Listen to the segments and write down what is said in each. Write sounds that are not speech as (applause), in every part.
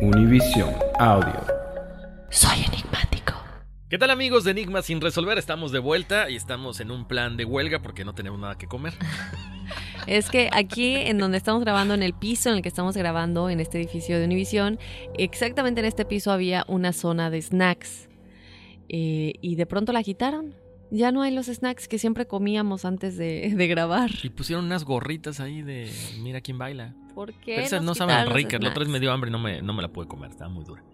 Univisión Audio. Soy enigmático. ¿Qué tal amigos de Enigma sin resolver? Estamos de vuelta y estamos en un plan de huelga porque no tenemos nada que comer. (laughs) Es que aquí en donde estamos grabando, en el piso en el que estamos grabando, en este edificio de Univisión, exactamente en este piso había una zona de snacks. Eh, y de pronto la quitaron. Ya no hay los snacks que siempre comíamos antes de, de grabar. Y pusieron unas gorritas ahí de mira quién baila. ¿Por qué? Pero esas nos no saben ricas. La otra vez me dio hambre y no me, no me la pude comer. Estaba muy dura.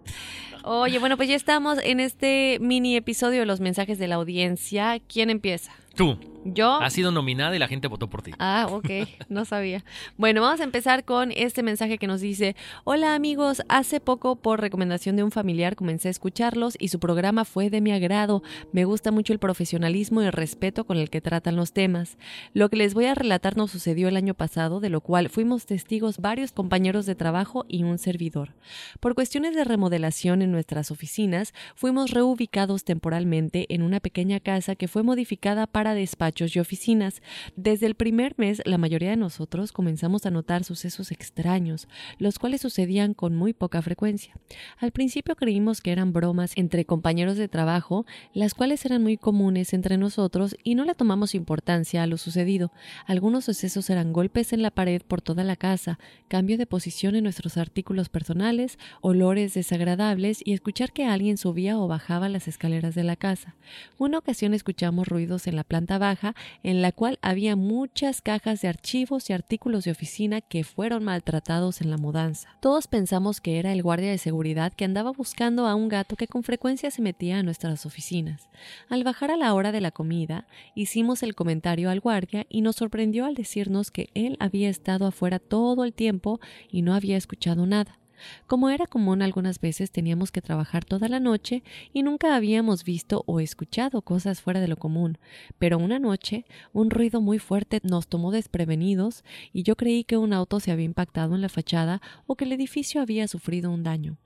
Oye, bueno, pues ya estamos en este mini episodio de los mensajes de la audiencia. ¿Quién empieza? Tú. ¿Yo? Has sido nominada y la gente votó por ti. Ah, ok, no sabía. Bueno, vamos a empezar con este mensaje que nos dice, hola amigos, hace poco por recomendación de un familiar comencé a escucharlos y su programa fue de mi agrado. Me gusta mucho el profesionalismo y el respeto con el que tratan los temas. Lo que les voy a relatar nos sucedió el año pasado, de lo cual fuimos testigos varios compañeros de trabajo y un servidor. Por cuestiones de remodelación en nuestras oficinas, fuimos reubicados temporalmente en una pequeña casa que fue modificada para y oficinas. Desde el primer mes, la mayoría de nosotros comenzamos a notar sucesos extraños, los cuales sucedían con muy poca frecuencia. Al principio creímos que eran bromas entre compañeros de trabajo, las cuales eran muy comunes entre nosotros y no le tomamos importancia a lo sucedido. Algunos sucesos eran golpes en la pared por toda la casa, cambio de posición en nuestros artículos personales, olores desagradables y escuchar que alguien subía o bajaba las escaleras de la casa. Una ocasión escuchamos ruidos en la planta baja en la cual había muchas cajas de archivos y artículos de oficina que fueron maltratados en la mudanza. Todos pensamos que era el guardia de seguridad que andaba buscando a un gato que con frecuencia se metía a nuestras oficinas. Al bajar a la hora de la comida, hicimos el comentario al guardia y nos sorprendió al decirnos que él había estado afuera todo el tiempo y no había escuchado nada. Como era común algunas veces teníamos que trabajar toda la noche y nunca habíamos visto o escuchado cosas fuera de lo común, pero una noche un ruido muy fuerte nos tomó desprevenidos y yo creí que un auto se había impactado en la fachada o que el edificio había sufrido un daño.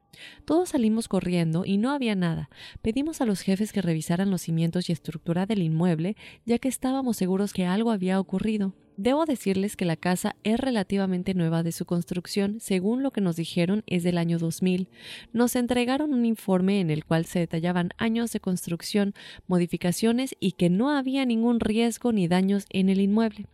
Todos salimos corriendo y no había nada. Pedimos a los jefes que revisaran los cimientos y estructura del inmueble, ya que estábamos seguros que algo había ocurrido. Debo decirles que la casa es relativamente nueva de su construcción, según lo que nos dijeron es del año 2000. Nos entregaron un informe en el cual se detallaban años de construcción, modificaciones y que no había ningún riesgo ni daños en el inmueble.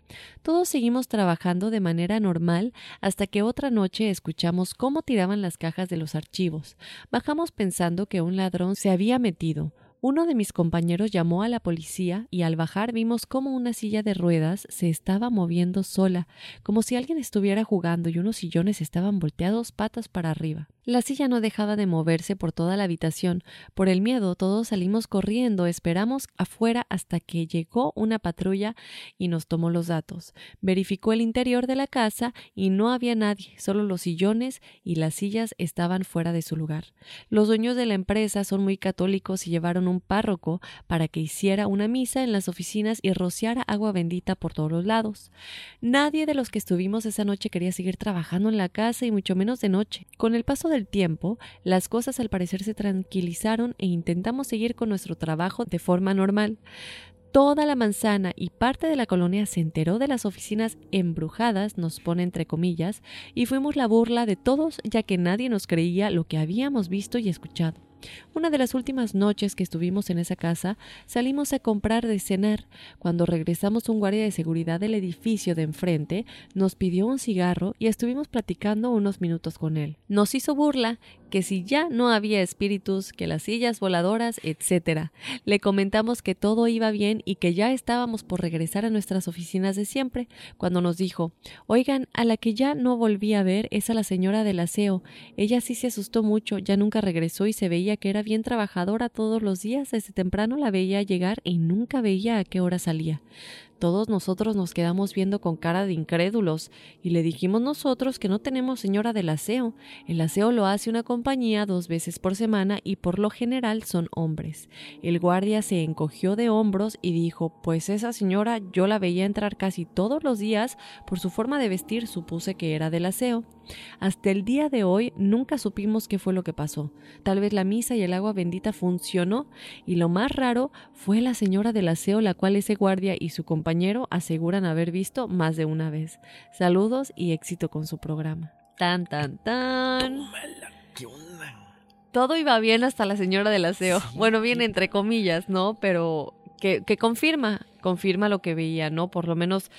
Todos seguimos trabajando de manera normal hasta que otra noche escuchamos cómo tiraban las cajas de los archivos. Bajamos pensando que un ladrón se había metido. Uno de mis compañeros llamó a la policía y al bajar vimos cómo una silla de ruedas se estaba moviendo sola, como si alguien estuviera jugando y unos sillones estaban volteados patas para arriba. La silla no dejaba de moverse por toda la habitación. Por el miedo, todos salimos corriendo, esperamos afuera hasta que llegó una patrulla y nos tomó los datos. Verificó el interior de la casa y no había nadie, solo los sillones y las sillas estaban fuera de su lugar. Los dueños de la empresa son muy católicos y llevaron un párroco para que hiciera una misa en las oficinas y rociara agua bendita por todos los lados. Nadie de los que estuvimos esa noche quería seguir trabajando en la casa y mucho menos de noche. Con el paso del tiempo, las cosas al parecer se tranquilizaron e intentamos seguir con nuestro trabajo de forma normal. Toda la manzana y parte de la colonia se enteró de las oficinas embrujadas, nos pone entre comillas, y fuimos la burla de todos ya que nadie nos creía lo que habíamos visto y escuchado. Una de las últimas noches que estuvimos en esa casa, salimos a comprar de cenar. Cuando regresamos, un guardia de seguridad del edificio de enfrente nos pidió un cigarro y estuvimos platicando unos minutos con él. Nos hizo burla que si ya no había espíritus, que las sillas voladoras, etc. Le comentamos que todo iba bien y que ya estábamos por regresar a nuestras oficinas de siempre, cuando nos dijo Oigan, a la que ya no volví a ver es a la señora del aseo. Ella sí se asustó mucho, ya nunca regresó y se veía que era bien trabajadora todos los días, desde temprano la veía llegar y nunca veía a qué hora salía. Todos nosotros nos quedamos viendo con cara de incrédulos y le dijimos nosotros que no tenemos señora del aseo. El aseo lo hace una compañía dos veces por semana y por lo general son hombres. El guardia se encogió de hombros y dijo, pues esa señora yo la veía entrar casi todos los días, por su forma de vestir supuse que era del aseo. Hasta el día de hoy nunca supimos qué fue lo que pasó. Tal vez la misa y el agua bendita funcionó y lo más raro fue la señora del aseo la cual ese guardia y su compañero aseguran haber visto más de una vez. Saludos y éxito con su programa. Tan, tan, tan. Todo iba bien hasta la señora del aseo. Bueno, bien entre comillas, ¿no? Pero que, que confirma, confirma lo que veía, ¿no? Por lo menos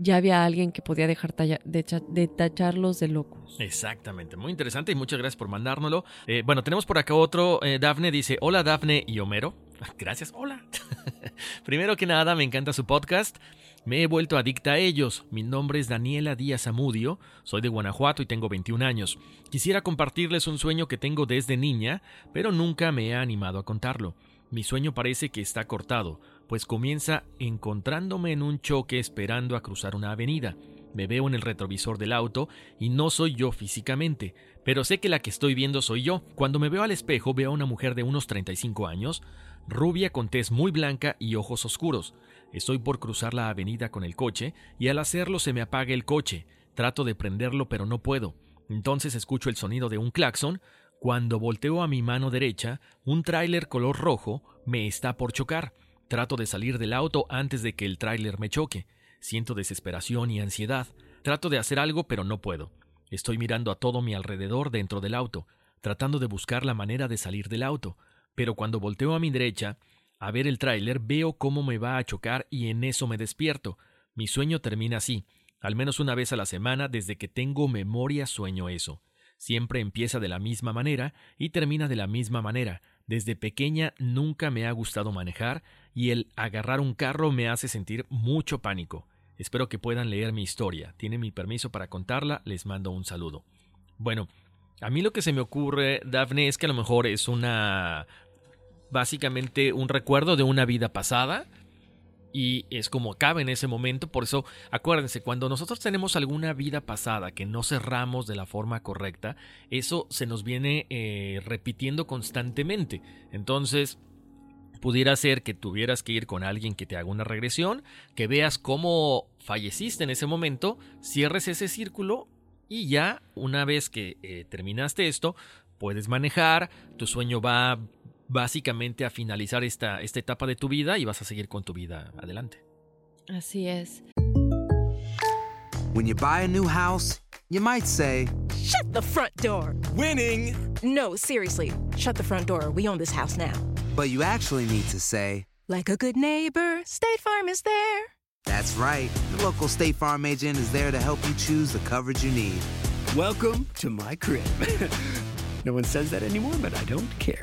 ya había alguien que podía dejar de, tacharlos de locos. Exactamente, muy interesante y muchas gracias por mandárnoslo. Eh, bueno, tenemos por acá otro, eh, Dafne dice, hola Dafne y Homero. (laughs) Gracias, hola. (laughs) Primero que nada, me encanta su podcast. Me he vuelto adicta a ellos. Mi nombre es Daniela Díaz Amudio, soy de Guanajuato y tengo 21 años. Quisiera compartirles un sueño que tengo desde niña, pero nunca me he animado a contarlo. Mi sueño parece que está cortado pues comienza encontrándome en un choque esperando a cruzar una avenida. Me veo en el retrovisor del auto y no soy yo físicamente, pero sé que la que estoy viendo soy yo. Cuando me veo al espejo veo a una mujer de unos 35 años, rubia con tez muy blanca y ojos oscuros. Estoy por cruzar la avenida con el coche y al hacerlo se me apaga el coche. Trato de prenderlo pero no puedo. Entonces escucho el sonido de un claxon. Cuando volteo a mi mano derecha, un tráiler color rojo me está por chocar. Trato de salir del auto antes de que el tráiler me choque. Siento desesperación y ansiedad. Trato de hacer algo, pero no puedo. Estoy mirando a todo mi alrededor dentro del auto, tratando de buscar la manera de salir del auto. Pero cuando volteo a mi derecha, a ver el tráiler, veo cómo me va a chocar y en eso me despierto. Mi sueño termina así. Al menos una vez a la semana, desde que tengo memoria, sueño eso. Siempre empieza de la misma manera y termina de la misma manera. Desde pequeña nunca me ha gustado manejar y el agarrar un carro me hace sentir mucho pánico. Espero que puedan leer mi historia. Tienen mi permiso para contarla, les mando un saludo. Bueno, a mí lo que se me ocurre, Daphne, es que a lo mejor es una... básicamente un recuerdo de una vida pasada y es como cabe en ese momento. Por eso, acuérdense, cuando nosotros tenemos alguna vida pasada que no cerramos de la forma correcta, eso se nos viene eh, repitiendo constantemente. Entonces, pudiera ser que tuvieras que ir con alguien que te haga una regresión, que veas cómo falleciste en ese momento, cierres ese círculo y ya una vez que eh, terminaste esto, puedes manejar, tu sueño va básicamente a finalizar esta, esta etapa de tu vida y vas a seguir con tu vida adelante. Así es. When you buy a new house, you might say, Shut the front door! Winning! No, seriously, shut the front door. We own this house now. But you actually need to say, Like a good neighbor, State Farm is there. That's right. The local State Farm agent is there to help you choose the coverage you need. Welcome to my crib. (laughs) no one says that anymore, but I don't care.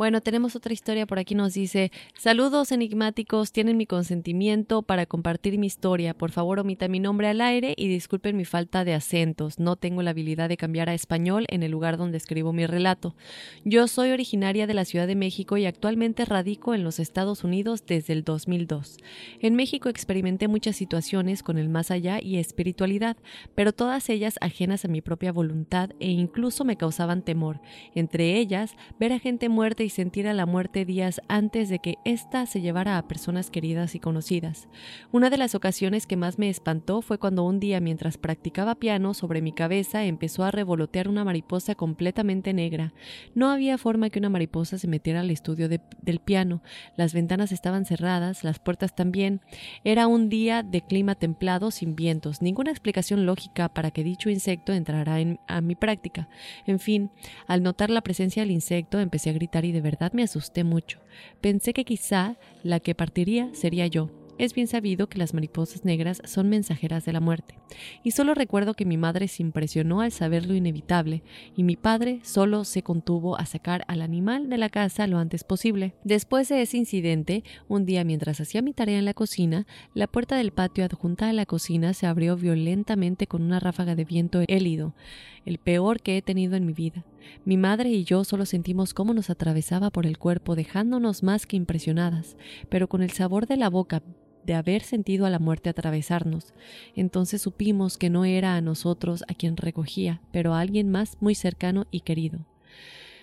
Bueno, tenemos otra historia por aquí. Nos dice: Saludos enigmáticos, tienen mi consentimiento para compartir mi historia. Por favor, omita mi nombre al aire y disculpen mi falta de acentos. No tengo la habilidad de cambiar a español en el lugar donde escribo mi relato. Yo soy originaria de la Ciudad de México y actualmente radico en los Estados Unidos desde el 2002. En México experimenté muchas situaciones con el más allá y espiritualidad, pero todas ellas ajenas a mi propia voluntad e incluso me causaban temor. Entre ellas, ver a gente muerta y sentir a la muerte días antes de que ésta se llevara a personas queridas y conocidas. Una de las ocasiones que más me espantó fue cuando un día mientras practicaba piano sobre mi cabeza empezó a revolotear una mariposa completamente negra. No había forma que una mariposa se metiera al estudio de, del piano. Las ventanas estaban cerradas, las puertas también. Era un día de clima templado sin vientos, ninguna explicación lógica para que dicho insecto entrara en, a mi práctica. En fin, al notar la presencia del insecto empecé a gritar y de verdad me asusté mucho. Pensé que quizá la que partiría sería yo. Es bien sabido que las mariposas negras son mensajeras de la muerte, y solo recuerdo que mi madre se impresionó al saber lo inevitable, y mi padre solo se contuvo a sacar al animal de la casa lo antes posible. Después de ese incidente, un día mientras hacía mi tarea en la cocina, la puerta del patio adjunta a la cocina se abrió violentamente con una ráfaga de viento hélido, el peor que he tenido en mi vida. Mi madre y yo solo sentimos cómo nos atravesaba por el cuerpo, dejándonos más que impresionadas, pero con el sabor de la boca de haber sentido a la muerte atravesarnos. Entonces supimos que no era a nosotros a quien recogía, pero a alguien más muy cercano y querido.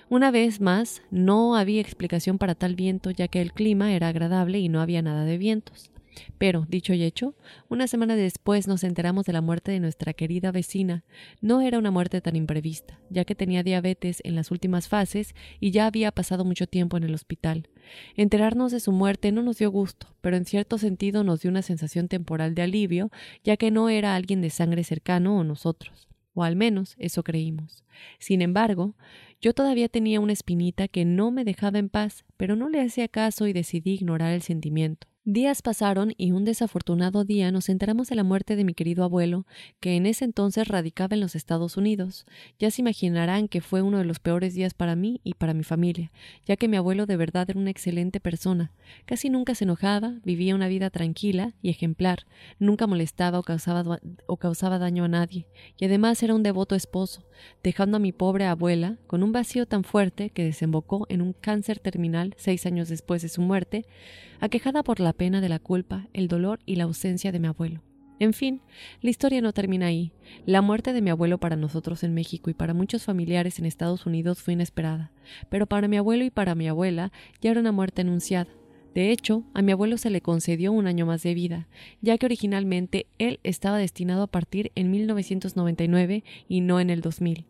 Una vez más, no había explicación para tal viento, ya que el clima era agradable y no había nada de vientos. Pero, dicho y hecho, una semana después nos enteramos de la muerte de nuestra querida vecina. No era una muerte tan imprevista, ya que tenía diabetes en las últimas fases y ya había pasado mucho tiempo en el hospital. Enterarnos de su muerte no nos dio gusto, pero en cierto sentido nos dio una sensación temporal de alivio, ya que no era alguien de sangre cercano o nosotros. O al menos eso creímos. Sin embargo, yo todavía tenía una espinita que no me dejaba en paz, pero no le hacía caso y decidí ignorar el sentimiento. Días pasaron y un desafortunado día nos enteramos de la muerte de mi querido abuelo, que en ese entonces radicaba en los Estados Unidos. Ya se imaginarán que fue uno de los peores días para mí y para mi familia, ya que mi abuelo de verdad era una excelente persona. Casi nunca se enojaba, vivía una vida tranquila y ejemplar, nunca molestaba o causaba, o causaba daño a nadie, y además era un devoto esposo, dejando a mi pobre abuela con un vacío tan fuerte que desembocó en un cáncer terminal seis años después de su muerte, aquejada por la pena de la culpa, el dolor y la ausencia de mi abuelo. En fin, la historia no termina ahí. La muerte de mi abuelo para nosotros en México y para muchos familiares en Estados Unidos fue inesperada, pero para mi abuelo y para mi abuela ya era una muerte anunciada. De hecho, a mi abuelo se le concedió un año más de vida, ya que originalmente él estaba destinado a partir en 1999 y no en el 2000.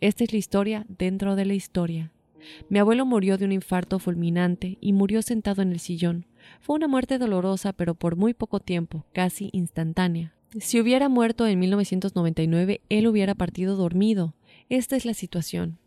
Esta es la historia dentro de la historia. Mi abuelo murió de un infarto fulminante y murió sentado en el sillón. Fue una muerte dolorosa, pero por muy poco tiempo, casi instantánea. Si hubiera muerto en 1999, él hubiera partido dormido. Esta es la situación.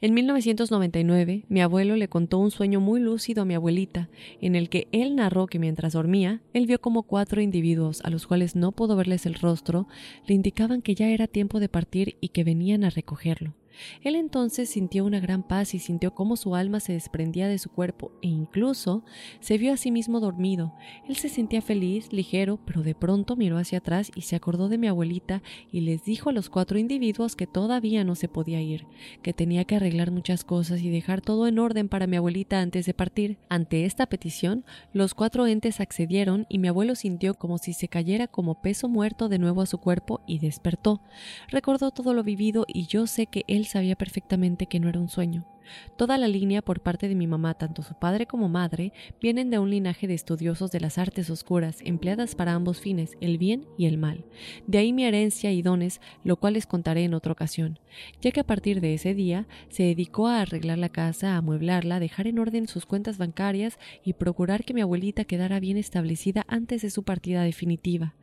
En 1999, mi abuelo le contó un sueño muy lúcido a mi abuelita, en el que él narró que mientras dormía, él vio como cuatro individuos, a los cuales no pudo verles el rostro, le indicaban que ya era tiempo de partir y que venían a recogerlo. Él entonces sintió una gran paz y sintió cómo su alma se desprendía de su cuerpo e incluso se vio a sí mismo dormido. Él se sentía feliz, ligero, pero de pronto miró hacia atrás y se acordó de mi abuelita y les dijo a los cuatro individuos que todavía no se podía ir, que tenía que arreglar muchas cosas y dejar todo en orden para mi abuelita antes de partir. Ante esta petición, los cuatro entes accedieron y mi abuelo sintió como si se cayera como peso muerto de nuevo a su cuerpo y despertó. Recordó todo lo vivido y yo sé que él sabía perfectamente que no era un sueño. Toda la línea por parte de mi mamá, tanto su padre como madre, vienen de un linaje de estudiosos de las artes oscuras, empleadas para ambos fines, el bien y el mal. De ahí mi herencia y dones, lo cual les contaré en otra ocasión, ya que a partir de ese día se dedicó a arreglar la casa, a amueblarla, dejar en orden sus cuentas bancarias y procurar que mi abuelita quedara bien establecida antes de su partida definitiva.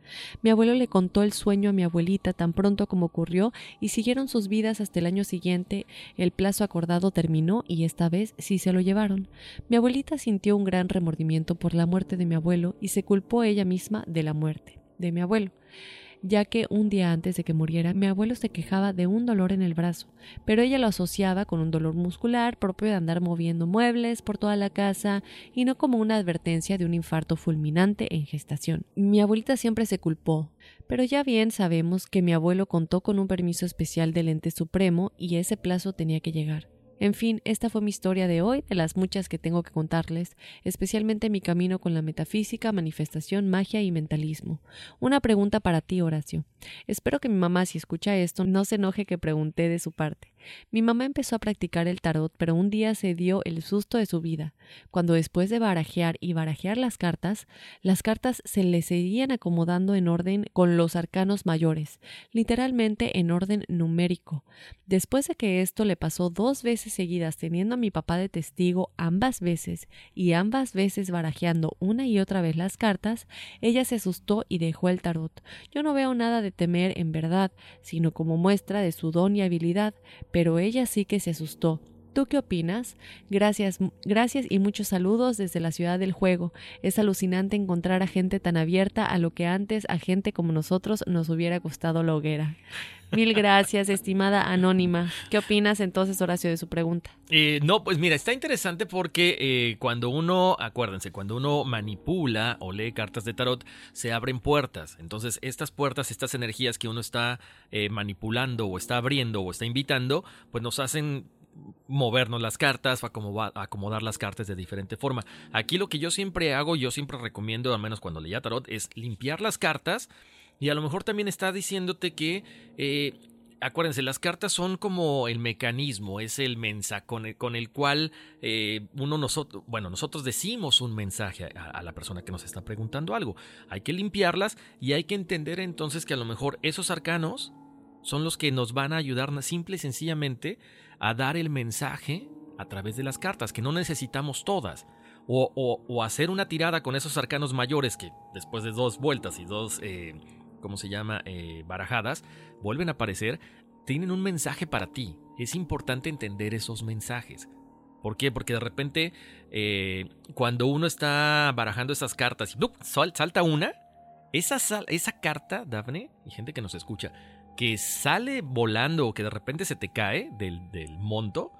Mi abuelo le contó el sueño a mi abuelita tan pronto como ocurrió y siguieron sus vidas hasta el año siguiente. El plazo acordado terminó y esta vez sí se lo llevaron. Mi abuelita sintió un gran remordimiento por la muerte de mi abuelo y se culpó ella misma de la muerte de mi abuelo ya que un día antes de que muriera mi abuelo se quejaba de un dolor en el brazo, pero ella lo asociaba con un dolor muscular propio de andar moviendo muebles por toda la casa y no como una advertencia de un infarto fulminante en gestación. Mi abuelita siempre se culpó, pero ya bien sabemos que mi abuelo contó con un permiso especial del ente supremo y ese plazo tenía que llegar. En fin, esta fue mi historia de hoy, de las muchas que tengo que contarles, especialmente mi camino con la metafísica, manifestación, magia y mentalismo. Una pregunta para ti, Horacio. Espero que mi mamá, si escucha esto, no se enoje que pregunté de su parte. Mi mamá empezó a practicar el tarot, pero un día se dio el susto de su vida, cuando después de barajear y barajear las cartas, las cartas se le seguían acomodando en orden con los arcanos mayores, literalmente en orden numérico. Después de que esto le pasó dos veces seguidas teniendo a mi papá de testigo ambas veces y ambas veces barajeando una y otra vez las cartas, ella se asustó y dejó el tarot. Yo no veo nada de temer en verdad, sino como muestra de su don y habilidad, pero ella sí que se asustó. ¿Tú qué opinas? Gracias, gracias y muchos saludos desde la ciudad del juego. Es alucinante encontrar a gente tan abierta a lo que antes a gente como nosotros nos hubiera costado la hoguera. Mil gracias, estimada anónima. ¿Qué opinas entonces, Horacio, de su pregunta? Eh, no, pues mira, está interesante porque eh, cuando uno, acuérdense, cuando uno manipula o lee cartas de tarot, se abren puertas. Entonces, estas puertas, estas energías que uno está eh, manipulando o está abriendo o está invitando, pues nos hacen movernos las cartas, acomodar, acomodar las cartas de diferente forma. Aquí lo que yo siempre hago, yo siempre recomiendo, al menos cuando leía tarot, es limpiar las cartas y a lo mejor también está diciéndote que, eh, acuérdense, las cartas son como el mecanismo, es el mensaje con el, cual eh, uno nosotros, bueno, nosotros decimos un mensaje a, la persona que nos está preguntando algo. Hay que limpiarlas y hay que entender entonces que a lo mejor esos arcanos son los que nos van a ayudar simple y sencillamente a dar el mensaje a través de las cartas, que no necesitamos todas o, hacer una tirada con esos arcanos mayores que después de dos vueltas y dos, eh, ¿cómo se llama?, eh, barajadas, vuelven a aparecer, tienen un mensaje para ti. Es importante entender esos mensajes. ¿Por qué? Porque de repente, eh, cuando uno está barajando esas cartas y salta una, esa, esa carta, Daphne, y gente que nos escucha, que sale volando o que de repente se te cae del, del monto,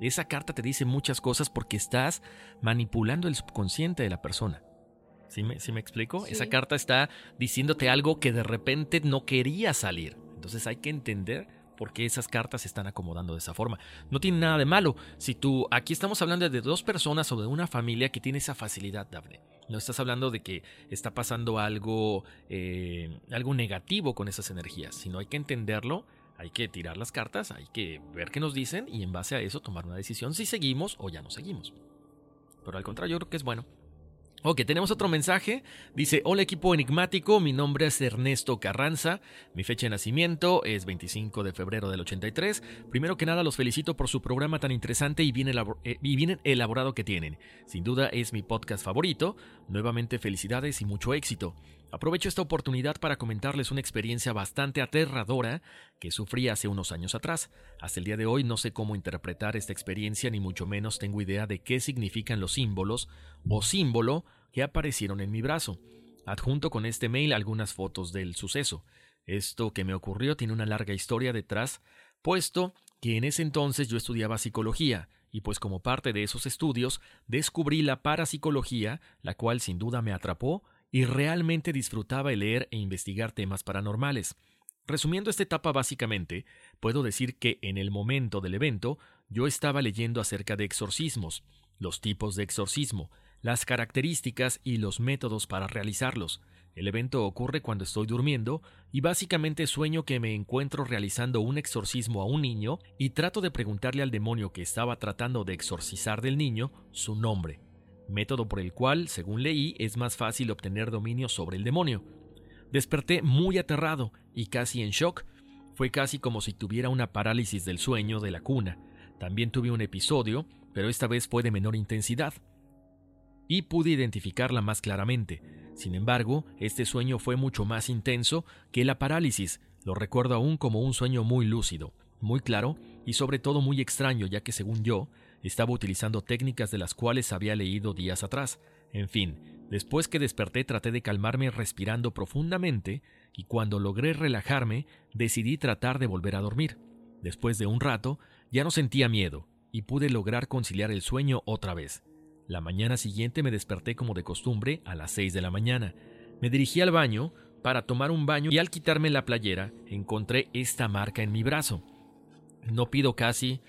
esa carta te dice muchas cosas porque estás manipulando el subconsciente de la persona. ¿Sí me, me explico? Esa carta está diciéndote algo que de repente no quería salir. Entonces hay que entender por qué esas cartas se están acomodando de esa forma. No tiene nada de malo. Si tú, aquí estamos hablando de dos personas o de una familia que tiene esa facilidad, Daphne. No estás hablando de que está pasando algo, eh, algo negativo con esas energías, sino hay que entenderlo hay que tirar las cartas, hay que ver qué nos dicen y en base a eso tomar una decisión si seguimos o ya no seguimos. Pero al contrario, yo creo que es bueno. Ok, tenemos otro mensaje. Dice, hola equipo enigmático, mi nombre es Ernesto Carranza, mi fecha de nacimiento es 25 de febrero del 83. Primero que nada los felicito por su programa tan interesante y bien, eh, y bien elaborado que tienen. Sin duda es mi podcast favorito. Nuevamente felicidades y mucho éxito. Aprovecho esta oportunidad para comentarles una experiencia bastante aterradora que sufrí hace unos años atrás. Hasta el día de hoy no sé cómo interpretar esta experiencia ni mucho menos tengo idea de qué significan los símbolos o símbolo que aparecieron en mi brazo. Adjunto con este mail algunas fotos del suceso. Esto que me ocurrió tiene una larga historia detrás, puesto que en ese entonces yo estudiaba psicología, y pues como parte de esos estudios descubrí la parapsicología, la cual sin duda me atrapó y realmente disfrutaba el leer e investigar temas paranormales. Resumiendo esta etapa básicamente, puedo decir que en el momento del evento yo estaba leyendo acerca de exorcismos, los tipos de exorcismo, las características y los métodos para realizarlos. El evento ocurre cuando estoy durmiendo y básicamente sueño que me encuentro realizando un exorcismo a un niño y trato de preguntarle al demonio que estaba tratando de exorcizar del niño su nombre, método por el cual, según leí, es más fácil obtener dominio sobre el demonio. Desperté muy aterrado y casi en shock. Fue casi como si tuviera una parálisis del sueño de la cuna. También tuve un episodio, pero esta vez fue de menor intensidad. Y pude identificarla más claramente. Sin embargo, este sueño fue mucho más intenso que la parálisis. Lo recuerdo aún como un sueño muy lúcido, muy claro y sobre todo muy extraño, ya que según yo, estaba utilizando técnicas de las cuales había leído días atrás. En fin, Después que desperté traté de calmarme respirando profundamente y cuando logré relajarme decidí tratar de volver a dormir. Después de un rato ya no sentía miedo y pude lograr conciliar el sueño otra vez. La mañana siguiente me desperté como de costumbre a las seis de la mañana. Me dirigí al baño para tomar un baño y al quitarme la playera encontré esta marca en mi brazo. No pido casi...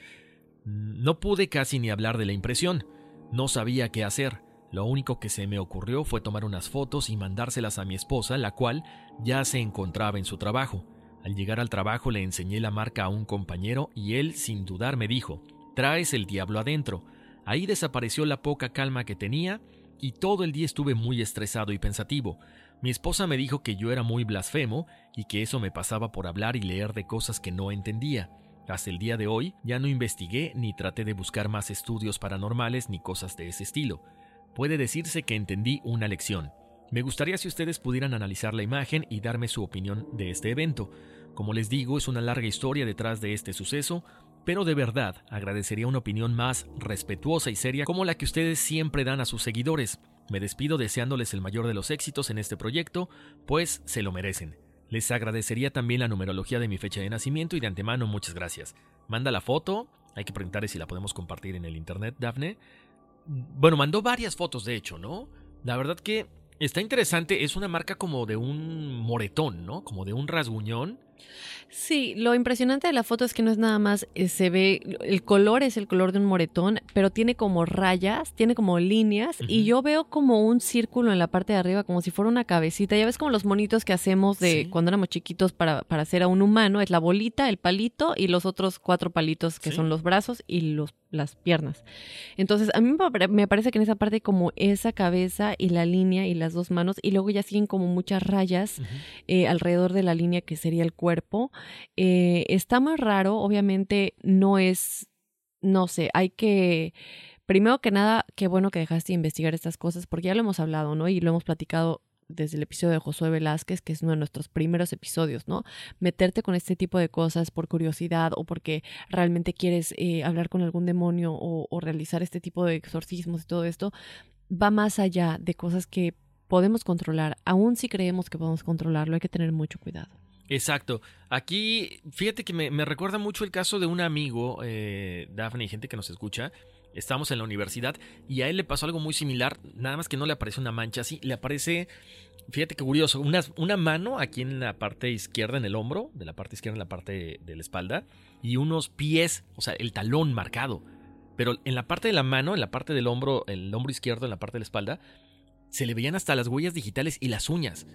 No pude casi ni hablar de la impresión. No sabía qué hacer. Lo único que se me ocurrió fue tomar unas fotos y mandárselas a mi esposa, la cual ya se encontraba en su trabajo. Al llegar al trabajo le enseñé la marca a un compañero y él, sin dudar, me dijo, Traes el diablo adentro. Ahí desapareció la poca calma que tenía y todo el día estuve muy estresado y pensativo. Mi esposa me dijo que yo era muy blasfemo y que eso me pasaba por hablar y leer de cosas que no entendía. Hasta el día de hoy ya no investigué ni traté de buscar más estudios paranormales ni cosas de ese estilo puede decirse que entendí una lección. Me gustaría si ustedes pudieran analizar la imagen y darme su opinión de este evento. Como les digo, es una larga historia detrás de este suceso, pero de verdad agradecería una opinión más respetuosa y seria como la que ustedes siempre dan a sus seguidores. Me despido deseándoles el mayor de los éxitos en este proyecto, pues se lo merecen. Les agradecería también la numerología de mi fecha de nacimiento y de antemano muchas gracias. Manda la foto, hay que preguntar si la podemos compartir en el internet, Dafne. Bueno, mandó varias fotos, de hecho, ¿no? La verdad que está interesante. Es una marca como de un moretón, ¿no? Como de un rasguñón. Sí, lo impresionante de la foto es que no es nada más, eh, se ve, el color es el color de un moretón, pero tiene como rayas, tiene como líneas, y yo veo como un círculo en la parte de arriba, como si fuera una cabecita. Ya ves como los monitos que hacemos de cuando éramos chiquitos para, para hacer a un humano, es la bolita, el palito y los otros cuatro palitos que son los brazos y los las piernas. Entonces, a mí me parece que en esa parte como esa cabeza y la línea y las dos manos, y luego ya siguen como muchas rayas eh, alrededor de la línea que sería el cuerpo. Eh, está más raro, obviamente no es, no sé, hay que... Primero que nada, qué bueno que dejaste de investigar estas cosas, porque ya lo hemos hablado, ¿no? Y lo hemos platicado desde el episodio de Josué Velázquez, que es uno de nuestros primeros episodios, ¿no? Meterte con este tipo de cosas por curiosidad o porque realmente quieres eh, hablar con algún demonio o, realizar este tipo de exorcismos y todo esto, va más allá de cosas que podemos controlar. Aún si creemos que podemos controlarlo, hay que tener mucho cuidado. Exacto. Aquí, fíjate que me, me recuerda mucho el caso de un amigo, eh, Daphne, y gente que nos escucha, Estábamos en la universidad y a él le pasó algo muy similar, nada más que no le aparece una mancha así, le aparece, fíjate qué curioso, una, una mano aquí en la parte izquierda, en el hombro, de la parte izquierda en la parte de la espalda, y unos pies, o sea, el talón marcado. Pero en la parte de la mano, en la parte del hombro, el hombro izquierdo, en la parte de la espalda, se le veían hasta las huellas digitales y las uñas.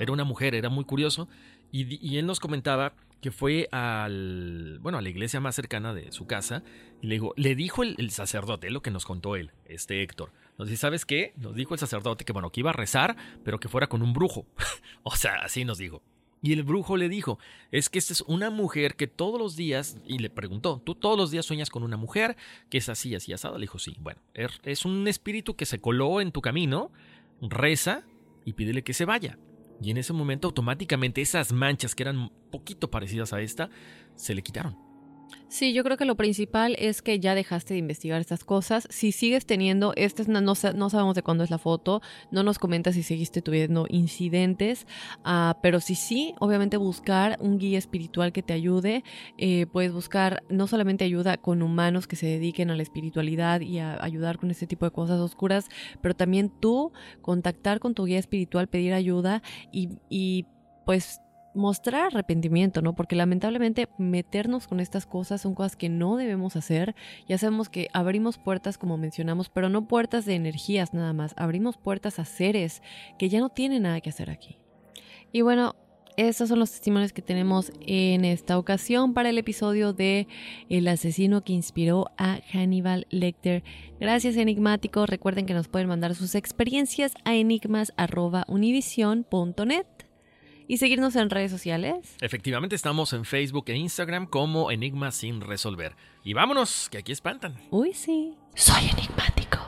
Era una mujer, era muy curioso. Y, y él nos comentaba que fue al, bueno, a la iglesia más cercana de su casa y le, dijo, le dijo el, sacerdote, lo que nos contó él, este Héctor. Nos dice, ¿sabes qué? Nos dijo el sacerdote que, bueno, que iba a rezar, pero que fuera con un brujo. (laughs) o sea, así nos dijo. Y el brujo le dijo, es que esta es una mujer que todos los días, y le preguntó, ¿tú todos los días sueñas con una mujer que es así, así, asada? Le dijo, sí, bueno, er, es un espíritu que se coló en tu camino, reza y pídele que se vaya. Y en ese momento automáticamente esas manchas que eran poquito parecidas a esta, se le quitaron. Sí, yo creo que lo principal es que ya dejaste de investigar estas cosas. Si sigues teniendo, esta es no, sa- no sabemos de cuándo es la foto, no nos comentas si seguiste tuviendo incidentes, ah, pero si sí, obviamente buscar un guía espiritual que te ayude. Eh, puedes buscar no solamente ayuda con humanos que se dediquen a la espiritualidad y a ayudar con este tipo de cosas oscuras, pero también tú contactar con tu guía espiritual, pedir ayuda y pues mostrar arrepentimiento, ¿no? Porque lamentablemente meternos con estas cosas son cosas que no debemos hacer. Ya sabemos que abrimos puertas, como mencionamos, pero no puertas de energías nada más. Abrimos puertas a seres que ya no tienen nada que hacer aquí. Y bueno, estos son los testimonios que tenemos en esta ocasión para el episodio de El asesino que inspiró a Hannibal Lecter. Gracias enigmáticos. Recuerden que nos pueden mandar sus experiencias a enigmas@univision.net y seguirnos en redes sociales. Efectivamente, estamos en Facebook e Instagram como Enigma sin resolver. Y vámonos, que aquí espantan. Uy, sí. Soy enigmático.